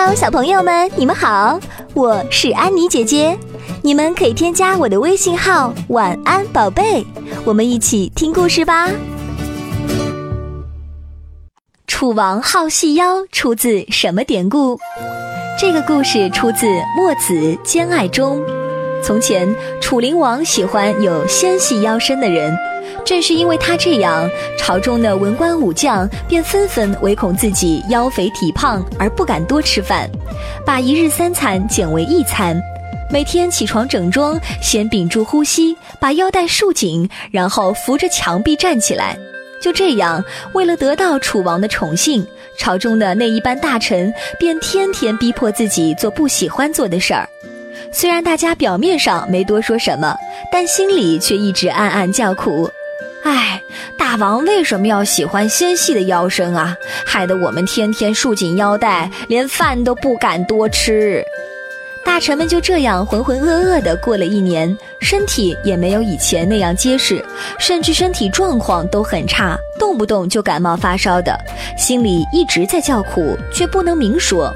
Hello，小朋友们，你们好，我是安妮姐姐。你们可以添加我的微信号“晚安宝贝”，我们一起听故事吧。楚王好细腰出自什么典故？这个故事出自《墨子·兼爱》中。从前，楚灵王喜欢有纤细腰身的人。正是因为他这样，朝中的文官武将便纷纷唯恐自己腰肥体胖而不敢多吃饭，把一日三餐减为一餐。每天起床整装，先屏住呼吸，把腰带束紧，然后扶着墙壁站起来。就这样，为了得到楚王的宠幸，朝中的那一班大臣便天天逼迫自己做不喜欢做的事儿。虽然大家表面上没多说什么，但心里却一直暗暗叫苦。唉，大王为什么要喜欢纤细的腰身啊？害得我们天天束紧腰带，连饭都不敢多吃。大臣们就这样浑浑噩噩地过了一年，身体也没有以前那样结实，甚至身体状况都很差，动不动就感冒发烧的，心里一直在叫苦，却不能明说。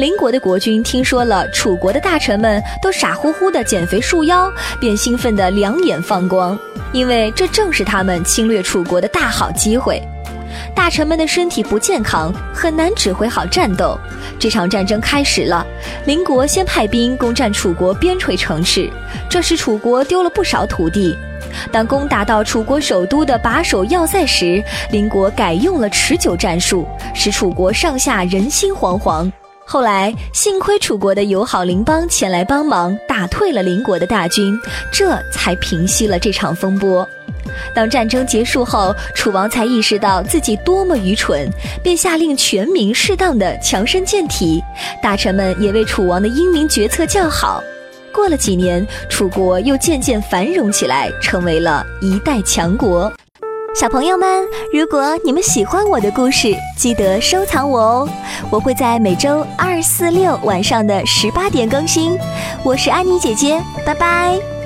邻国的国君听说了楚国的大臣们都傻乎乎的减肥束腰，便兴奋得两眼放光，因为这正是他们侵略楚国的大好机会。大臣们的身体不健康，很难指挥好战斗。这场战争开始了，邻国先派兵攻占楚国边陲城市，这使楚国丢了不少土地。当攻打到楚国首都的把守要塞时，邻国改用了持久战术，使楚国上下人心惶惶。后来，幸亏楚国的友好邻邦前来帮忙，打退了邻国的大军，这才平息了这场风波。当战争结束后，楚王才意识到自己多么愚蠢，便下令全民适当的强身健体。大臣们也为楚王的英明决策叫好。过了几年，楚国又渐渐繁荣起来，成为了一代强国。小朋友们，如果你们喜欢我的故事，记得收藏我哦！我会在每周二、四、六晚上的十八点更新。我是安妮姐姐，拜拜。